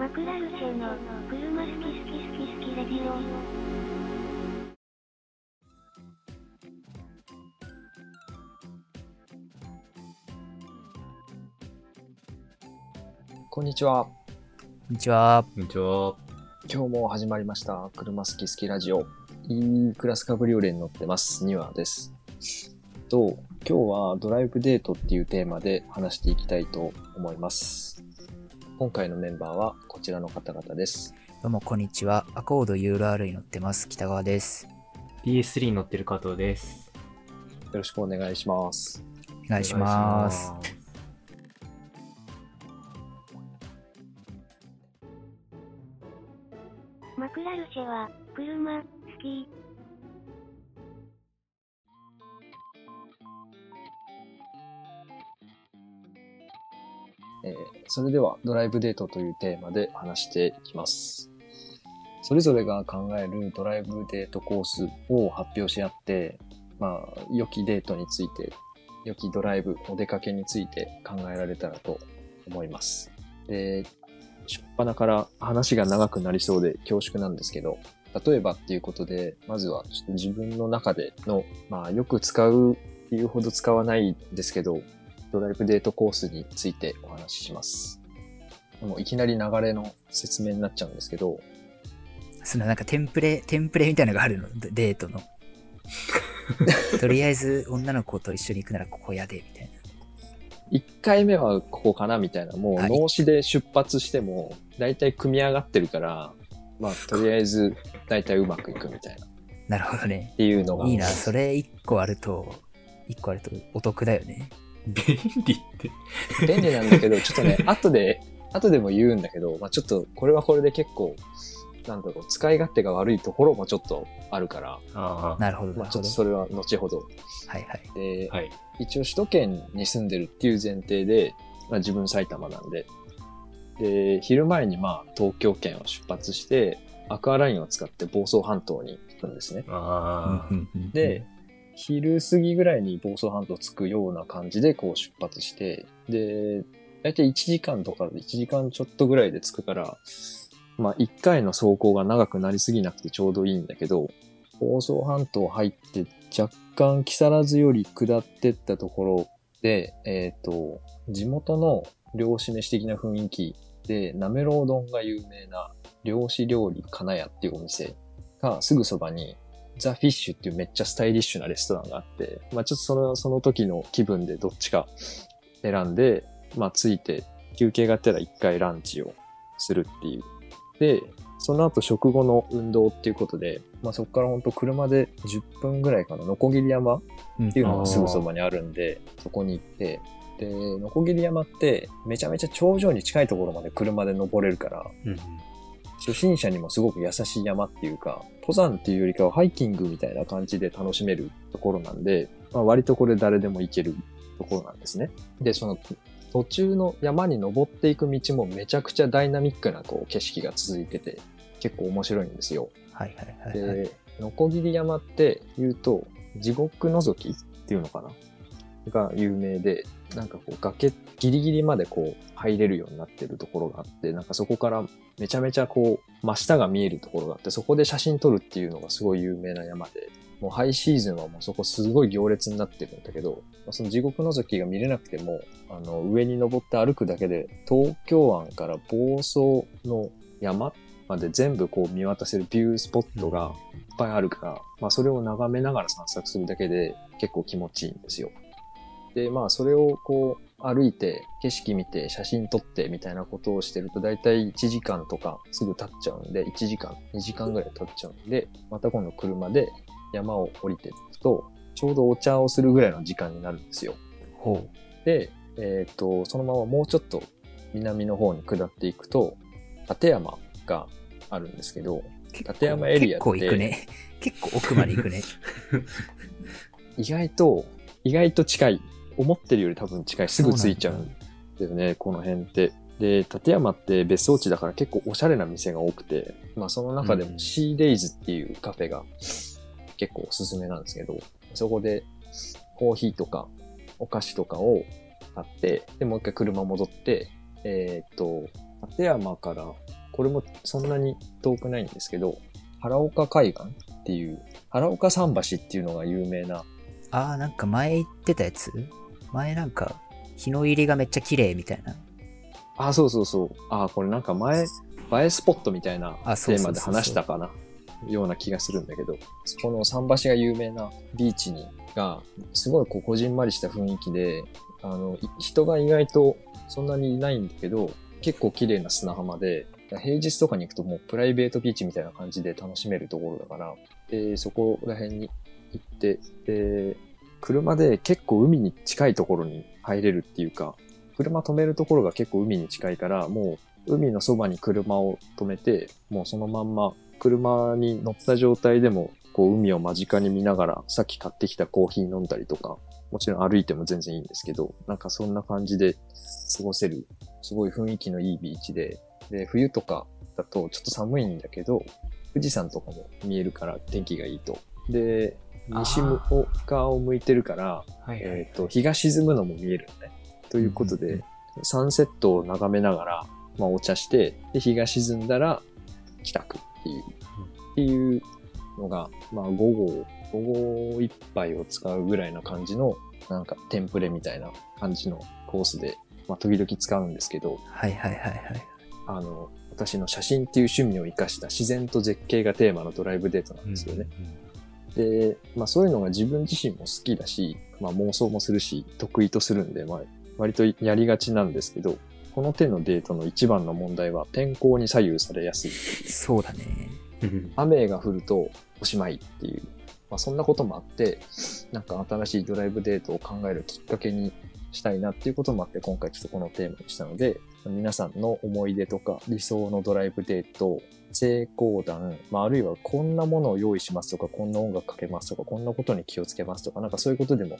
マクラルチェの車好き好き好き好きレディオ。こんにちは。こんにちは。こんにちは。今日も始まりました。車好き好きラジオ。いいクラスカブリオレに乗ってます。ニワです。と、今日はドライブデートっていうテーマで話していきたいと思います。今回のメンバーはこちらの方々です。どうもこんにちは。アコード URL に乗ってます。北川です。PS3 に乗ってる加藤です。よろしくお願いします。お願いします。ます。マクラルチェは車好き。えーそれではドライブデートというテーマで話していきます。それぞれが考えるドライブデートコースを発表し合って、まあ、良きデートについて、良きドライブ、お出かけについて考えられたらと思います。で、初っ端から話が長くなりそうで恐縮なんですけど、例えばっていうことで、まずはちょっと自分の中での、まあ、よく使うっていうほど使わないですけど、ドライブデートコースについてお話しします。もういきなり流れの説明になっちゃうんですけど、そのなんかテンプレ、テンプレみたいなのがあるの？デデートの。とりあえず女の子と一緒に行くならここやで、みたいな。1回目はここかなみたいな、もうはい脳死で出発しても、大体組み上がってるから、まあ、とりあえず、大体うまくいくみたいな。っなるほどね。ていうのが。いいな。それ一個あると、一個あるとお得だよね。便利って。便利なんだけど、ちょっとね、後で、後でも言うんだけど、まあちょっと、これはこれで結構、なんだろう、使い勝手が悪いところもちょっとあるから、あなるほど、なるほどまあちょっと。それは後ほど。はいはい。で、あ。はい。一応首都圏に住んでるっていう前提で、まあ自分埼玉なんで、で、昼前にまあ東京圏を出発して、アクアラインを使って房総半島に行くんですね。で、昼過ぎぐらいに房総半島着くような感じでこう出発して、で、だいたい1時間とか1時間ちょっとぐらいで着くから、まあ1回の走行が長くなりすぎなくてちょうどいいんだけど、房総半島入って若干木更津より下ってったところで、えっ、と、地元の漁師飯的な雰囲気で、なめろう丼が有名な漁師料理金谷っていうお店がすぐそばにザ・フィッシュっていうめっちゃスタイリッシュなレストランがあって、まあちょっとその、その時の気分でどっちか選んで、まあついて休憩があったら一回ランチをするっていう。で、その後食後の運動っていうことで、まあそこから本当車で10分ぐらいかな、ノコギリ山っていうのがすぐそばにあるんで、そこに行って、で、ノコギリ山ってめちゃめちゃ頂上に近いところまで車で登れるから、うん。初心者にもすごく優しい山っていうか、登山っていうよりかはハイキングみたいな感じで楽しめるところなんで、まあ、割とこれ誰でも行けるところなんですね。で、その途中の山に登っていく道もめちゃくちゃダイナミックなこう景色が続いてて、結構面白いんですよ。はいはいはい、はい。で、ノコギリ山って言うと、地獄覗きっていうのかな？が有名で、なんかこう崖ギリギリまでこう入れるようになってるところがあって、なんかそこからめちゃめちゃこう真下が見えるところがあって、そこで写真撮るっていうのがすごい有名な山で、もうハイシーズンはもうそこすごい行列になってるんだけど、その地獄覗きが見れなくても、あの上に登って歩くだけで東京湾から房総の山まで全部こう見渡せるビュースポットがいっぱいあるから、まあそれを眺めながら散策するだけで結構気持ちいいんですよ。で、まあそれをこう歩いて景色見て写真撮ってみたいなことをしてると大体1時間とかすぐ経っちゃうんで、1時間、2時間ぐらい経っちゃうんで、また今度車で山を降りていくと、ちょうどお茶をするぐらいの時間になるんですよ。ほで、えっ、と、そのままもうちょっと南の方に下っていくと、立山があるんですけど、う。立山エリアって結構行くね。結構奥まで行くね。意外と、意外と近い。思ってるより多分近い。すぐ着いちゃうんだよね、この辺って。で、立山って別荘地だから結構おしゃれな店が多くて、まあその中でもうんシーデイズっていうカフェが結構おすすめなんですけど、そこでコーヒーとかお菓子とかを買って、で、もう一回車戻って、えーっと、立山から、これもそんなに遠くないんですけど、原岡海岸っていう、原岡桟橋っていうのが有名な、ああ、なんか前言ってたやつ？前なんか、日の入りがめっちゃ綺麗みたいな。あ、そうそうそう。あ、これなんか前、映えスポットみたいなテーマで話したかな、ような気がするんだけど、そこの桟橋が有名なビーチに、が、すごいこう、こじんまりした雰囲気で、あの、い人が意外とそんなにいないんだけど、結構綺麗な砂浜で、平日とかに行くともうプライベートビーチみたいな感じで楽しめるところだから、で、そこら辺に行って、で、車で結構海に近いところに入れるっていうか、車止めるところが結構海に近いから、もう海のそばに車を止めて、もうそのまんま車に乗った状態でも、こう海を間近に見ながら、さっき買ってきたコーヒー飲んだりとか、もちろん歩いても全然いいんですけど、なんかそんな感じで過ごせる、すごい雰囲気のいいビーチで、で、冬とかだとちょっと寒いんだけど、富士山とかも見えるから天気がいいと。で、西あ側を向いてるから、はいはい。えっ、と、日が沈むのも見えるのね。ということで、うんうんサンセットを眺めながら、まあ、お茶して、で、日が沈んだら、帰宅っていう、っていうのが、まあ、午後、午後一杯を使うぐらいな感じの、なんか、テンプレみたいな感じのコースで、まあ、時々使うんですけど、はいはいはいはい。あの、私の写真っていう趣味を活かした自然と絶景がテーマのドライブデートなんですよね。で、まあそういうのが自分自身も好きだし、まあ妄想もするし、得意とするんで、まあ割とやりがちなんですけど、この手のデートの一番の問題は天候に左右されやすい。そうだね。雨が降るとおしまいっていう、まあそんなこともあって、なんか新しいドライブデートを考えるきっかけにしたいなっていうこともあって、今回ちょっとこのテーマにしたので、皆さんの思い出とか理想のドライブデート、成功談、まあ、あるいはこんなものを用意しますとか、こんな音楽かけますとか、こんなことに気をつけますとか、なんかそういうことでも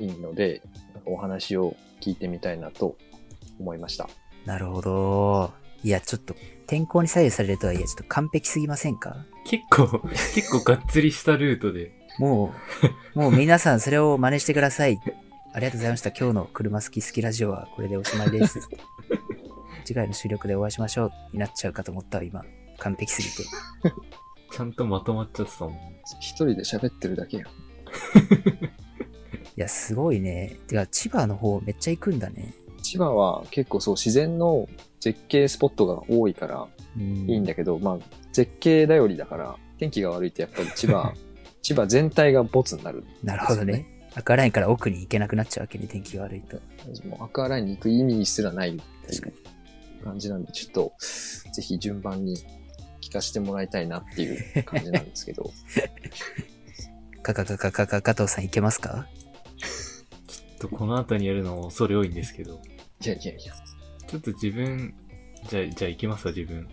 いいので、なんかお話を聞いてみたいなと思いました。なるほど。いや、ちょっと、天候に左右されるとはいえ、ちょっと完璧すぎませんか？結構、結構がっつりしたルートで。もう、もう皆さんそれを真似してください。ありがとうございました。今日の車好き好きラジオはこれでおしまいです。次回の収録でお会いしましょうになっちゃうかと思ったわ、今。完璧すぎて。ちゃんとまとまっちゃってたもん。一人で喋ってるだけやん。いや、すごいね。てか、千葉の方めっちゃ行くんだね。千葉は結構そう自然の絶景スポットが多いからうん。いいんだけど、まあ絶景頼りだから天気が悪いとやっぱり千葉、千葉全体がボツになる。なるほどね。赤ラインから奥に行けなくなっちゃうわけね、天気が悪いと。もうアクアラインに行く意味すらない確かにう感じなんで、ちょっとぜひ順番に聞かせてもらいたいなっていう感じなんですけど。かかかかかか加藤さん行けますか？ちょっとこの後にやるの恐れ多いんですけど。いやいやいや、ちょっと自分、じゃあ、じゃあ行きますわ、自分。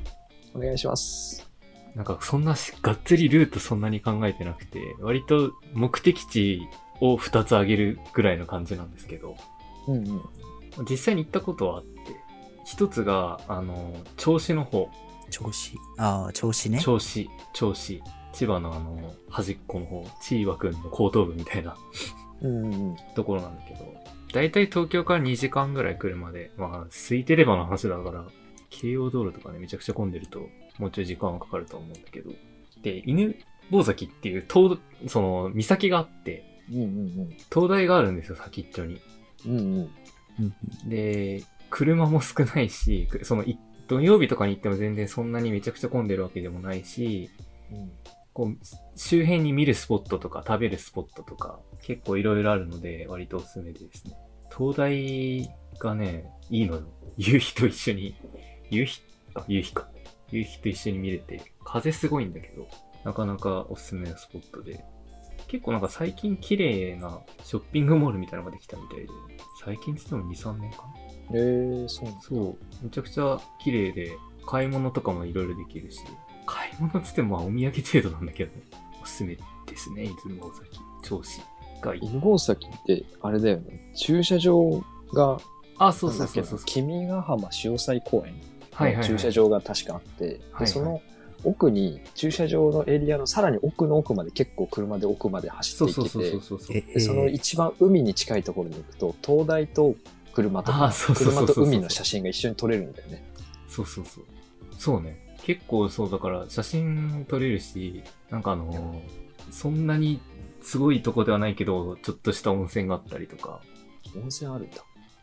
お願いします。なんかそんなしがっつりルートそんなに考えてなくて、割と目的地を2つ挙げるぐらいの感じなんですけど、うんうん。実際に行ったことはあって、一つが、あの、銚子の方、調子。ああ、調子ね。銚子、銚子、千葉のあの、端っこの方、千葉くんの後頭部みたいなうんうんうん。ところなんだけど、だいたい東京から2時間ぐらい車で、まあ、空いてればの話だから、京葉道路とかね、めちゃくちゃ混んでると、もうちょい時間はかかると思うんだけど、で、犬坊崎っていう、東、その、岬があって、うんうん灯台があるんですよ、先っちょに。うん。うんうん。うんうんで、車も少ないし、くその、い土曜日とかに行っても全然そんなにめちゃくちゃ混んでるわけでもないし、うんこう、周辺に見るスポットとか食べるスポットとか結構いろいろあるので割とおすすめでですね。灯台がね、いいのよ。夕日と一緒に、夕日か、夕日か。夕日と一緒に見れて、風すごいんだけど、なかなかおすすめのスポットで。結構なんか最近綺麗なショッピングモールみたいなのができたみたいで、最近って言っても2、3年かな。えー、そうそう、めちゃくちゃ綺麗で、買い物とかもいろいろできるし、買い物っつってもまあお土産程度なんだけどね、おすすめですね、出雲大崎、銚子がいい。犬吠埼って、あれだよね。駐車場が、あ、そうそうそうそう。君ヶ浜潮祭公園はいはい、はい。の駐車場が確かあって、はいはいでその奥に、駐車場のエリアのさらに奥の奥まで結構車で奥まで走っていけて、その一番海に近いところに行くと、灯台と車とか車と海の写真が一緒に撮れるんだよね。そうそうそう。そうね。結構そうだから写真撮れるし、なんかあのーそんなにすごいとこではないけど、ちょっとした温泉があったりとか、温泉あるんだ。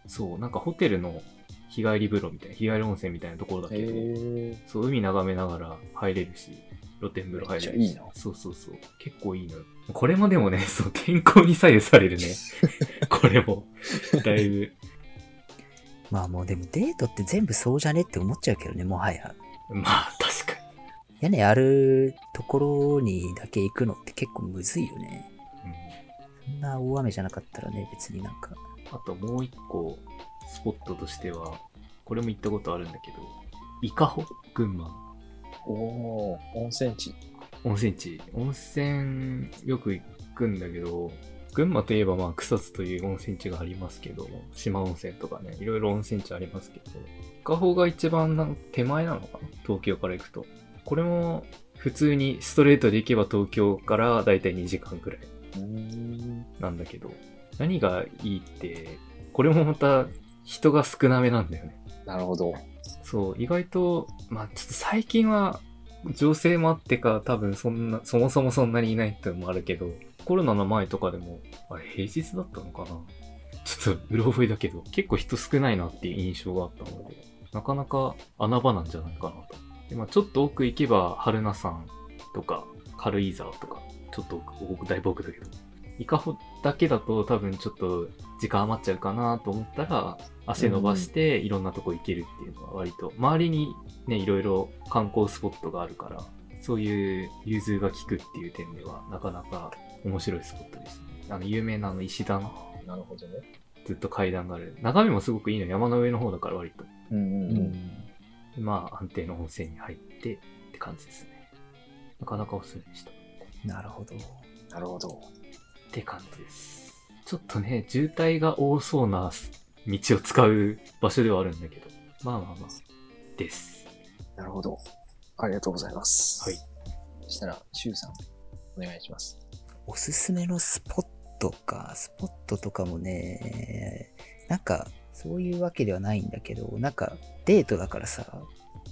そう、なんかホテルの日帰り風呂みたいな、日帰り温泉みたいなところだけど、へそう、海眺めながら入れるし、露天風呂入れるし。いいなそうそうそう。結構いいのよ。これもでもね、そう、天候に左右されるね。これも、だいぶ。まあもうでもデートって全部そうじゃねって思っちゃうけどね、もはや。まあ、確か屋根あるところにだけ行くのって結構むずいよね。に。うんそんな大雨じゃなかったらね、別になんか。あともう一個、スポットとしては、これも行ったことあるんだけど、伊香保？群馬。おおー温泉地。温泉地。温泉、よく行くんだけど、群馬といえばまあ草津という温泉地がありますけど、島温泉とかね、いろいろ温泉地ありますけど、伊香が一番な手前なのかな東京から行くと。これも普通にストレートで行けば東京からだいたい2時間くらい。なんだけど、何がいいって、これもまた人が少なめなんだよね。なるほど。そう、意外と、まあちょっと最近は情勢もあってか多分そんな、そもそもそんなにいないってのもあるけど、コロナの前とかでも、あれ平日だったのかな？ちょっとうろ覚えだけど、結構人少ないなっていう印象があったので、なかなか穴場なんじゃないかなと。でまあ、ちょっと奥行けば、春名山とか、軽井沢とか、ちょっと奥、奥だいぶ奥だけど、伊香保だけだと多分ちょっと時間余っちゃうかなと思ったら、足伸ばしていろんなとこ行けるっていうのは割と、周りにね、いろいろ観光スポットがあるから、そういう融通が利くっていう点では、なかなか面白いスポットですね。あの、有名なあの石段、なるほどね。ずっと階段がある。眺めもすごくいいの、山の上の方だから割と。うんうんううん。まあ、安定の温泉に入ってって感じですね。なかなかおすすめでした。っなるほど。なるほど。て感じです。ちょっとね、渋滞が多そうな道を使う場所ではあるんだけど、まあまあまあ、です。なるほど。ありがとうございます。はい。そしたら、シュウさん、お願いします。おすすめのスポットか、スポットとかもね、なんか、そういうわけではないんだけど、なんか、デートだからさ、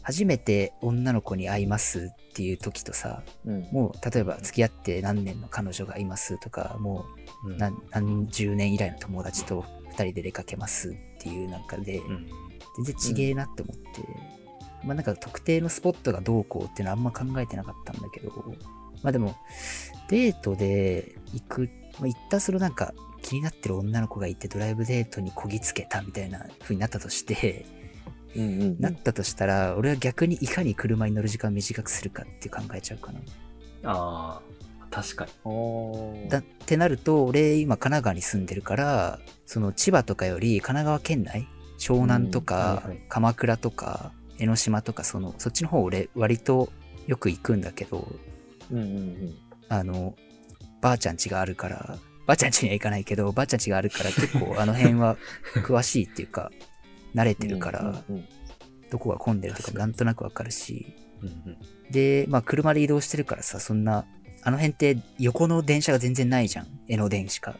初めて女の子に会いますっていう時とさ、うん。もう、例えば付き合って何年の彼女がいますとか、もううん何何十年以来の友達と二人で出かけますっていう中で、うん。全然ちげえなって思って、まあなんか特定のスポットがどうこうっていうのはあんま考えてなかったんだけど、まあでも、デートで行く、まあ、行ったそのなんか気になってる女の子がいてドライブデートにこぎつけたみたいな風になったとして、うんうんなったとしたら、俺は逆にいかに車に乗る時間を短くするかって考えちゃうかな。ああ、確かに。だってなると、俺今神奈川に住んでるから、その千葉とかより神奈川県内、湘南とうんかはいはい鎌倉とか江ノ島とかその、そっちの方俺割とよく行くんだけど、うんうんうん。あの、ばあちゃん家があるから、ばあちゃん家には行かないけど、ばあちゃん家があるから結構あの辺は 詳しいっていうか、慣れてるから、うんうんどこが混んでるとか確かになんとなくわかるし、うんうん。で、まあ車で移動してるからさ、そんな、あの辺って横の電車が全然ないじゃん。江ノ電しか。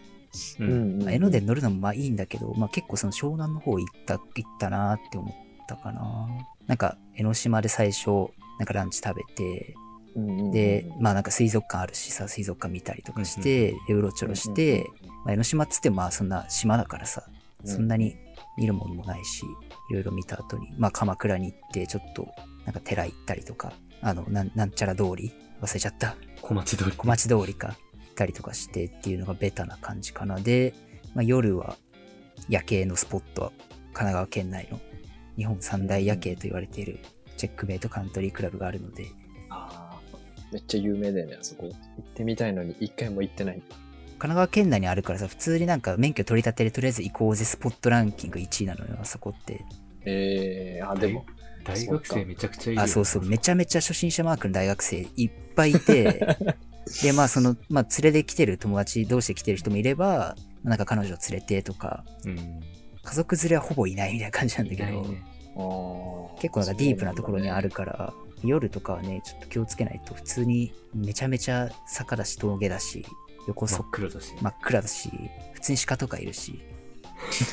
う。うんんうんまあ江ノ電乗るのもまあいいんだけど、まあ結構その湘南の方行った、行ったなーって思ったかな。なんか江ノ島で最初、なんかランチ食べて、うんうんうんで、まあなんか水族館あるしさ、水族館見たりとかして、で、うろちょろして、まあ江ノ島っつってもまあそんな島だからさ、そんなに見るものもないし、いろいろ見た後に、まあ鎌倉に行って、ちょっと、なんか寺行ったりとか、あの、なんなんちゃら通り忘れちゃった。小町通り。小町通りか。行ったりとかしてっていうのがベタな感じかな。で、まあ、夜は夜景のスポットは神奈川県内の日本三大夜景と言われているチェックメイトカントリークラブがあるので、めっちゃ有名だよね、あそこ。行ってみたいのに一回も行ってない。神奈川県内にあるからさ、普通になんか免許取り立てでとりあえず行こうぜスポットランキング1位なのよ、あそこって。えー、あ、でも、大学生めちゃくちゃいいよ。あ、そうそう、めちゃめちゃ初心者マークの大学生いっぱいいて、で、まあその、まあ連れで来てる友達同士で来てる人もいれば、なんか彼女を連れてとか、うん。家族連れはほぼいないみたいな感じなんだけど、いないね。結構なんかディープなところにある。から、夜とかはね、ちょっと気をつけないと、普通にめちゃめちゃ坂だし、峠だし、横そ真っ黒だし。真っ暗だし、普通に鹿とかいるし。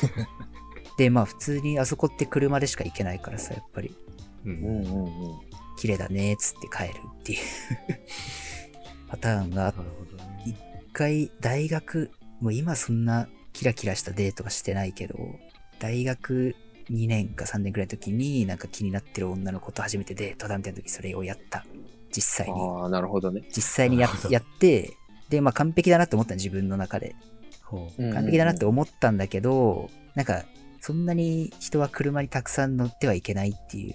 で、まあ普通にあそこって車でしか行けないからさ、やっぱり。う。うんんうんうん。綺麗だね、つって帰るっていう パターンがあっなるほどね。一回大学、もう今そんなキラキラしたデートはしてないけど、大学2年か3年くらいの時になんか気になってる女の子と初めてデートだみたいな時それをやった。実際に。ああ、なるほどね。実際にややって、で、まあ完璧だなって思ったの自分の中で。完璧だなって思ったんだけど、なんか、そんなに人は車にたくさん乗ってはいけないっていう。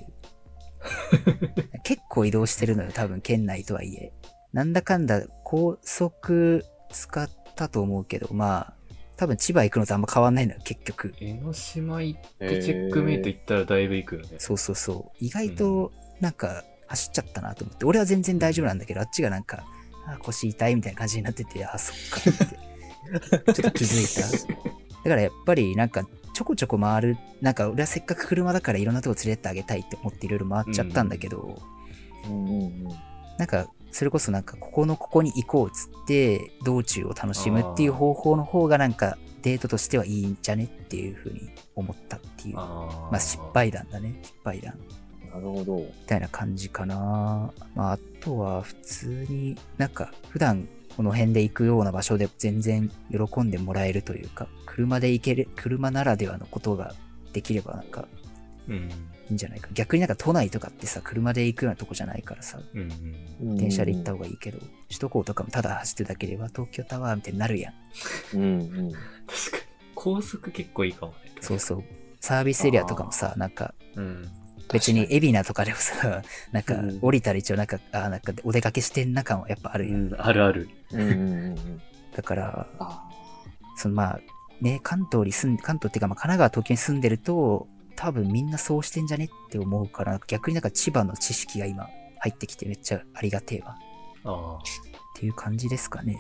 結構移動してるのよ、多分県内とはいえ。なんだかんだ高速使ったと思うけど、まあ、多分千葉行くのとあんま変わんないのよ、結局。江ノ島行ってチェックメイト行ったらだいぶ行くよね。そうそうそう。意外と、なんか、走っちゃったなと思って。俺は全然大丈夫なんだけど、あっちがなんか、あ腰痛いみたいな感じになってて、あ、そっかって。ちょっと気づいた。だからやっぱりなんかちょこちょこ回る、なんか俺はせっかく車だからいろんなとこ連れてってあげたいって思っていろいろ回っちゃったんだけど、うんうんうん。なんかそれこそなんかここのここに行こうっつって道中を楽しむっていう方法の方がなんかデートとしてはいいんじゃねっていうふうに思ったっていう。まあ失。敗談だね。失敗談。なるほど。みたいな感じかな。まあ、あとは普通になんか普段この辺で行くような場所で全然喜んでもらえるというか、車で行ける、車ならではのことができればなんかうん。いいんじゃないか。逆になんか都内とかってさ、車で行くようなとこじゃないからさ、うんうん。電車で行った方がいいけど、首都高とかもただ走ってるだけでは東京タワーみたいになるやん。うんうん。確かに。高速結構いいかもね。そうそう。サービスエリアとかもさ、なんかうん。別に海老名とかでもさ、なんかうん降りたら一応なんか、あなんかお出かけしてんな感はやっぱあるやん。うん、あるある。うんうんうんうん。だから、あそのまあ、ね、関東に住ん、関東っていうかまあ神奈川、東京に住んでると、多分みんなそうしてんじゃねって思うから、逆になんか千葉の知識が今入ってきてめっちゃありがてえわ。ああ。っていう感じですかね。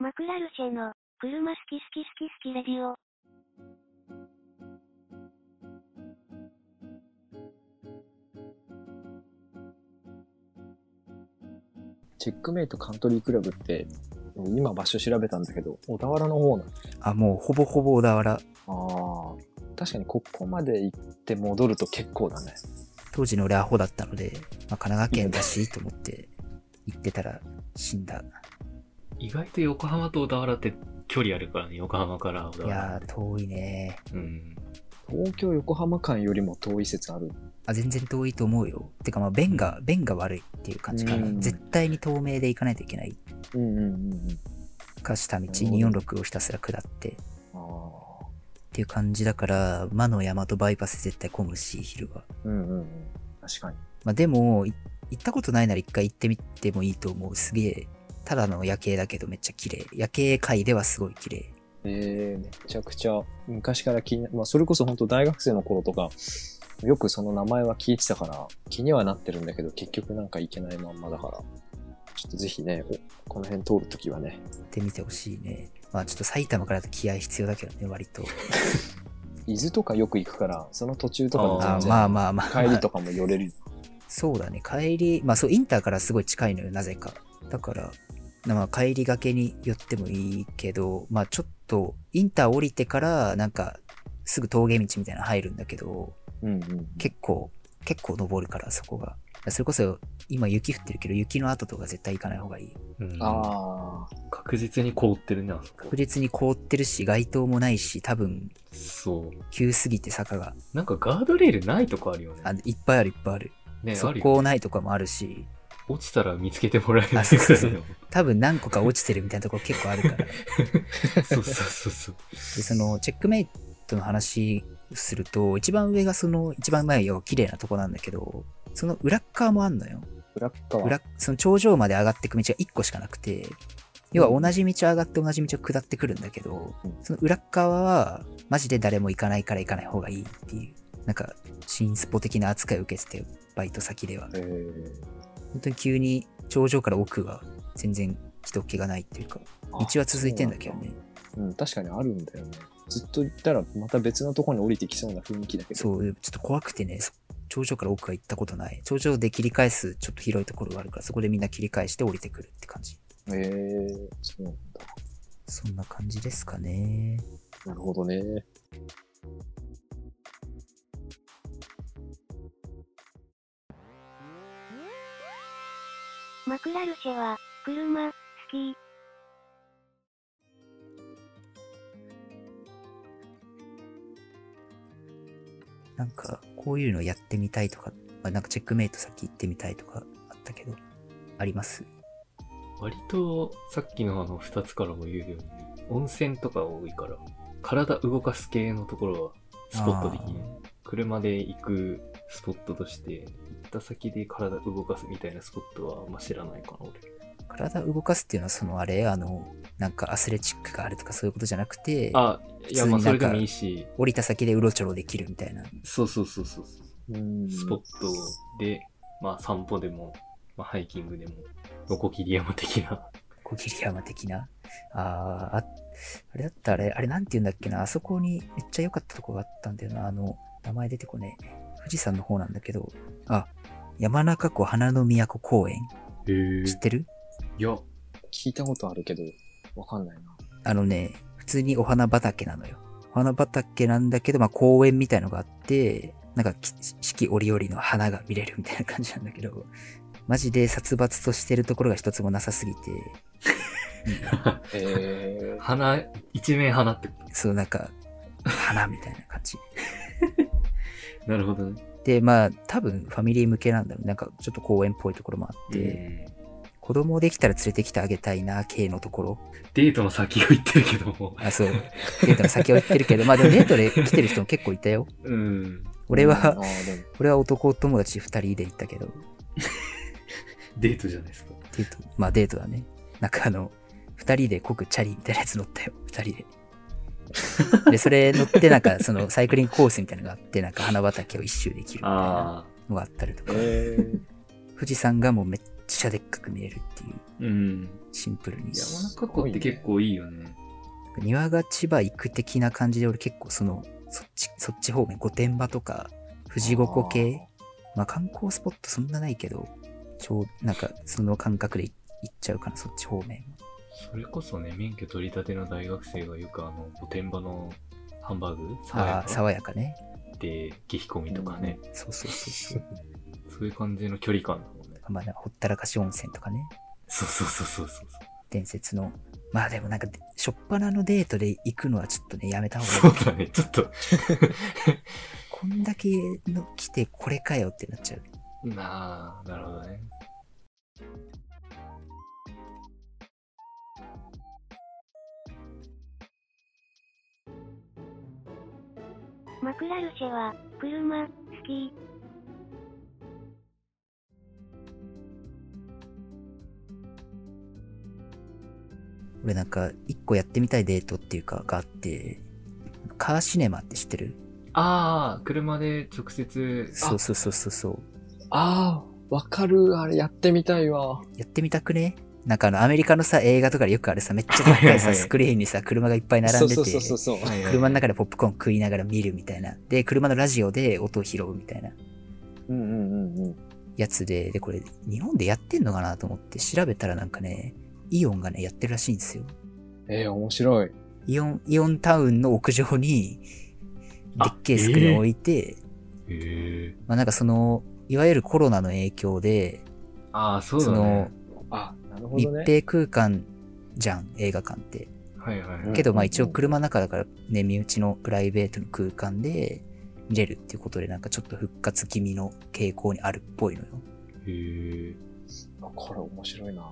マクラルシェの、車好き好き好き好きレディオ。チェックメイトカントリークラブって、今場所調べたんだけど、小田原の方なの。あ、もうほぼほぼ小田原。ああ。確かにここまで行って戻ると結構だね。当時の俺アホだったので、まあ、神奈川県だしと思って行ってたら死んだ。意外と横浜と小田原って距離あるからね、横浜から小田い原。やー、遠いね。うん。東京横浜間よりも遠い説ある。あ、全然遠いと思うよ。てかまあ、便が、便が悪いっていう感じかなう。ん絶対に透明で行かないといけない。うんうんうんうん。か、下道なるほど246をひたすら下って。ああ。っていう感じだから、魔の山とバイパス絶対混むし、昼は。うんうんうん。確かに。まあでも、い行ったことないなら一回行ってみてもいいと思う。すげえ、ただの夜景だけどめっちゃ綺麗。夜景界ではすごい綺麗。えー、めちゃくちゃ昔から気にな、まあそれこそ本当大学生の頃とか、よくその名前は聞いてたから、気にはなってるんだけど、結局なんか行けないまんまだから、ちょっとぜひね、おこの辺通るときはね、行ってみてほしいね。まあちょっと埼玉からだと気合必要だけどね、割と。伊豆とかよく行くから、その途中とかもあ全然、まあまあまあ。帰りとかも寄れる。そうだね、帰り、まあそう、インターからすごい近いのよ、なぜか。だから、まあ帰りがけに寄ってもいいけど、まあちょっと、インター降りてから、なんか、すぐ峠道みたいなの入るんだけど、うんうん。結構、結構登るから、そこが。それこそ、今雪降ってるけど、雪の後とか絶対行かない方がいい。うん、ああ、確実に凍ってるね、あそこ確。実に凍ってるし、街灯もないし、多分、そう。急すぎて坂が。なんかガードレールないとこあるよね。あいっぱいあるいっぱいある。ね、あ速。攻ないとかもあるし、落ちたら見つけてもらえるあそうそうそう多分何個か落ちてるみたいなところ結構あるから。そうそうそうそう。で、その、チェックメイトの話をすると、一番上がその、一番前よ、綺麗なとこなんだけど、その裏っ側もあんのよ。ブラッカー。裏、その頂上まで上がっていく道が1個しかなくて、要は同じ道上がって同じ道を下ってくるんだけど、うんその裏っ側は、マジで誰も行かないから行かない方がいいっていう、なんか、新スポ的な扱いを受けてて、バイト先では。えー本当に急に頂上から奥は全然人気がないっていうか、あ道は続いてんだけどね。うん、確かにあるんだよね。ずっと行ったらまた別のところに降りてきそうな雰囲気だけど。そう、ちょっと怖くてね、そ頂上から奥は行ったことない。頂上で切り返すちょっと広いところがあるから、そこでみんな切り返して降りてくるって感じ。えー、そうなんだ。そんな感じですかね。なるほどね。マクラルシェは、車、好き。なんか、こういうのやってみたいとか、まあ、なんかチェックメイト先行ってみたいとかあったけど、あります？割と、さっきのあの二つからも言うように、温泉とか多いから、体動かす系のところは、スポット的に、車で行くスポットとして、行った先で体動かすみたいなスポットはあんま知らないかな、俺。体動かすっていうのはそのあれあの、なんかアスレチックがあるとかそういうことじゃなくて、あ、いや、まあそれでもいいし、降りた先でうろちょろできるみたいな。そうそうそうそうスポットで、まあ散歩でも、まあハイキングでも、ノコギリ山的な。小桐山的な？あーあ、あれだったらあれ、あれなんて言うんだっけな、あそこにめっちゃ良かったとこがあったんだよな、あの、名前出てこねえ。富士山の方なんだけど、あ、山中湖花の都公園。知ってる？いや、聞いたことあるけど、わかんないな。あのね、普通にお花畑なのよ。お花畑なんだけど、まあ公園みたいのがあって、なんかき四季折々の花が見れるみたいな感じなんだけど、マジで殺伐としてるところが一つもなさすぎて、えー、花、一面花ってこそうなんか、花みたいな感じ。と。なるほどね。で、まあ、多分ファミリー向けなんだろう。なんかちょっと公園っぽいところもあって、で、子供できたら連れてきてあげたいな、系のところ。デートの先を言ってるけども。あ、そう。デートの先を言ってるけど、まあでもデートで来てる人も結構いたよ。うん。俺は、俺は男友達二人で行ったけど、デートじゃないですか。デート、まあデートだね。なんかあの、二人で濃くチャリみたいなやつ乗ったよ。二人で。で、それ乗ってなんかその サイクリングコースみたいなのがあって、なんか花畑を一周できるみたいなああ。のがあったりとか、えー、富士山がもうめっちゃでっかく見えるっていう、うん。シンプルに。山中湖って結構いいよね。庭が千葉行く的な感じで俺結構その、そっち、そっち方面、御殿場とか、富士五湖系、まあ観光スポットそんなないけど、ちょう、なんかその感覚で行っちゃうかな、そっち方面。それこそね、免許取り立ての大学生がよくあの、御殿場のハンバーグ爽やか？爽やかね。で、激込みとかね、そうそうそうそう。そういう感じの距離感。まあ、なんかほったらかし温泉とかね。そうそうそうそうそう。伝説の。まあでもなんか、しょっぱなのデートで行くのはちょっとね、やめた方がいい。そうだね、ちょっと。こんだけの来てこれかよってなっちゃう。なあ、なるほどね。マクラルシェは、車、好き。俺なんか、一個やってみたいデートっていうか、があって、カーシネマって知ってる？ああ、車で直接、そうそうそうそうそう。あー、わかる。あれやってみたいわ。やってみたくね？なんかあの、アメリカのさ、映画とかでよくあれさ、めっちゃでっかいさ、スクリーンにさ、車がいっぱい並んでて、車の中でポップコーン食いながら見るみたいな。で、車のラジオで音を拾うみたいなうんうんうんうん。やつで、で、これ、日本でやってんのかなと思って調べたらなんかね、イオンがね、やってるらしいんですよ。えー、面白い。イオン、イオンタウンの屋上に、であっけえスクリーンを置いて、へえ。まあなんかその、いわゆるコロナの影響で、ああ、そうそのだね。、あ、なるほ密。閉空間じゃん、映画館って。はいはいはい。うんけどまあ一応車の中だからね、身内のプライベートの空間で見れるっていうことでなんかちょっと復活気味の傾向にあるっぽいのよ。へえ。あこれ面白いな。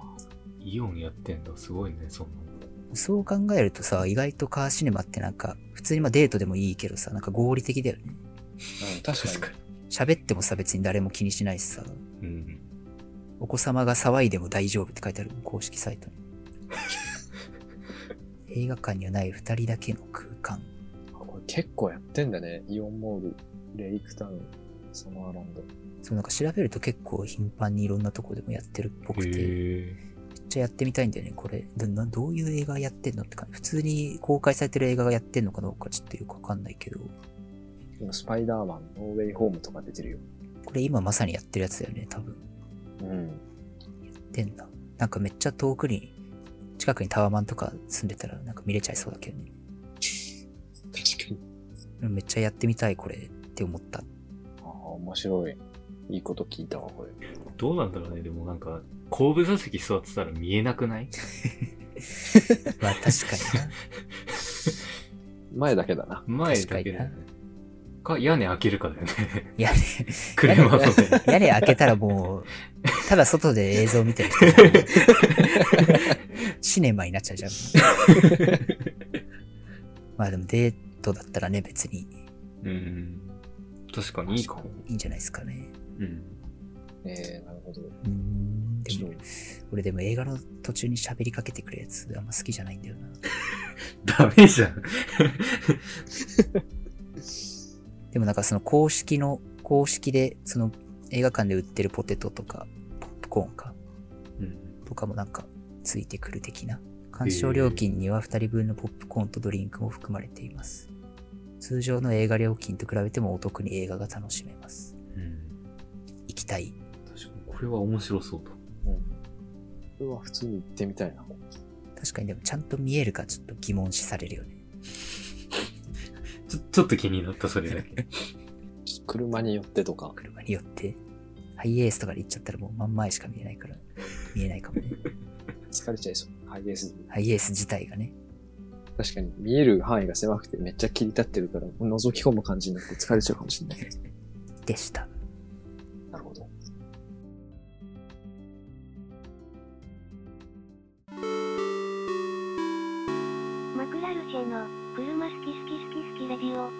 イオンやってんだ。すごいね、そんなの。そう考えるとさ、意外とカーシネマってなんか、普通にまあデートでもいいけどさ、なんか合理的だよね。うん、確かに。喋ってもさ別に誰も気にしないしさ、うん。お子様が騒いでも大丈夫って書いてある公式サイトに。映画館にはない二人だけの空間。あこれ結構やってんだね。イオンモール、レイクタウン、サマーランド。そうなんか調べると結構頻繁にいろんなとこでもやってるっぽくて。ちゃやってみたいんだよね、これ。どういう映画やってんのってか、普通に公開されてる映画がやってんのかどうかちょっとよくわかんないけど、今、スパイダーマン、ノーウェイホームとか出てるよ。これ今まさにやってるやつだよね、多分。うん。やってんだ。なんかめっちゃ遠くに、近くにタワマンとか住んでたらなんか見れちゃいそうだけどね。確かに。うんめっちゃやってみたいこれって思った。ああ、面白い。いいこと聞いたわ、これ。どうなんだろうね。でもなんか、後部座席座ってたら見えなくない？まあ確かにな。前だけだな。前だけだよね。か、屋根開けるかだよね。屋 車のね。根、屋根開けたらもう、ただ外で映像見てる人じゃんシネマになっちゃうじゃん。まあでもデートだったらね、別にうん。確かにいいかも。いいんじゃないですかね。うん。えー、なるほど。うーん。でも俺でも映画の途中に喋りかけてくるやつあんま好きじゃないんだよな。ダメじゃん。でもなんかその公式の、公式でその映画館で売ってるポテトとか、ポップコーンか、うん。とかもなんかついてくる的な。鑑賞料金には2人分のポップコーンとドリンクも含まれています。通常の映画料金と比べてもお得に映画が楽しめます。きたい。確かに、これは面白そうと。うん。これは普通に行ってみたいな。確かにでもちゃんと見えるかちょっと疑問視されるよね。ちょ、ちょっと気になった、それだけ。車によってとか。車によって。ハイエースとかで行っちゃったらもう真ん前しか見えないから、見えないかもね。疲れちゃいそう。ハイエースで。ハイエース自体がね。確かに見える範囲が狭くてめっちゃ切り立ってるから覗き込む感じになって疲れちゃうかもしれない。でした。なるほど。マクラルチェの車好き好き好き好きレディオ。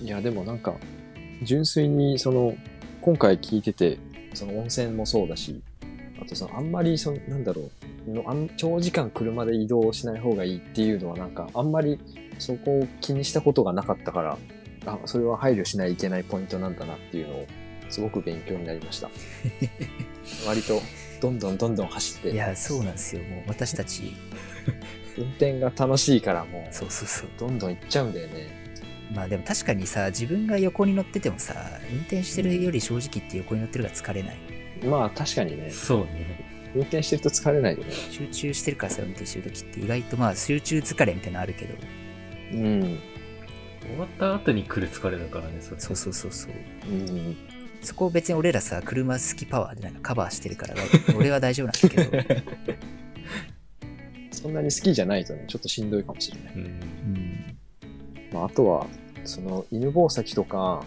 いや、でもなんか、純粋にその、今回聞いてて、その温泉もそうだし、あとその、あんまりその、なんだろう、のあん長時間車で移動しない方がいいっていうのはなんか、あんまりそこを気にしたことがなかったから、あ、それは配慮しないといけないポイントなんだなっていうのを、すごく勉強になりました。割と、どんどんどんどん走って、いや、そうなんですよ。もう私たち、運転が楽しいからもう、そうそうそう。どんどん行っちゃうんだよね。まあでも確かにさ、自分が横に乗っててもさ、運転してるより正直言って横に乗ってるが疲れない。まあ確かにね、そうね。運転してると疲れないよね。集中してるからさ、運転してる時って意外とまあ集中疲れみたいなのあるけど、うん。終わった後に来る疲れだからね、それ。そうそうそうそう。うん。そこを別に俺らさ、車好きパワーでなんかカバーしてるから、俺は大丈夫なんだけど、そんなに好きじゃないとね、ちょっとしんどいかもしれない。うん。うん。まあ、あとは、その、犬吠埼とか、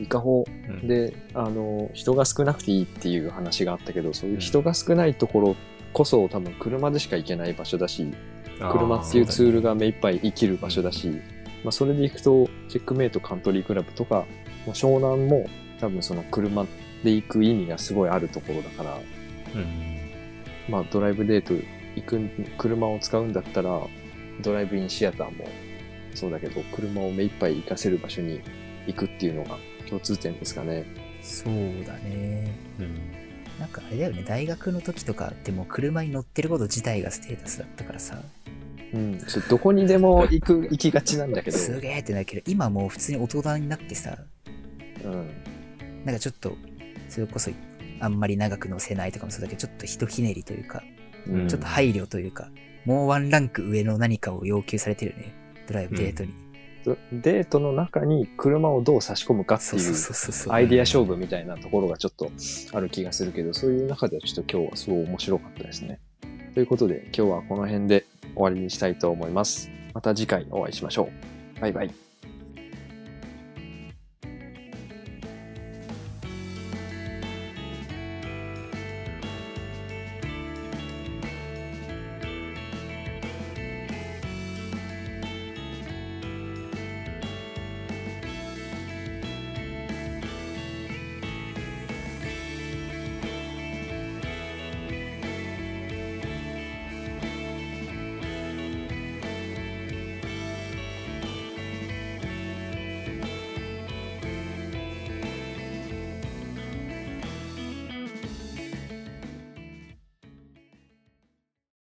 伊香保うん、で、あの、人が少なくていいっていう話があったけど、そういう人が少ないところこそ多分車でしか行けない場所だし、車っていうツールが目いっぱい生きる場所だし、まあ、それで行くと、チェックメイトカントリークラブとか、まあ湘南も多分その車で行く意味がすごいあるところだから、うん。まあ、ドライブデート行く、車を使うんだったら、ドライブインシアターもそうだけど、車を目いっぱい活かせる場所に行くっていうのが共通点ですかね。そうだね。うん。なんかあれだよね、大学の時とかってもう車に乗ってること自体がステータスだったからさ、うん。どこにでも行く、行きがちなんだけど、すげーってなるけど、今もう普通に大人になってさ、うん。なんかちょっと、それこそあんまり長く乗せないとかもそうだけど、ちょっとひとひねりというか、うんちょっと配慮というか、もうワンランク上の何かを要求されてるね、ドライブデートに。デートの中に車をどう差し込むかっていう。アイディア勝負みたいなところがちょっとある気がするけど、そういう中ではちょっと今日はすごい面白かったですね。ということで今日はこの辺で終わりにしたいと思います。また次回お会いしましょう。バイバイ。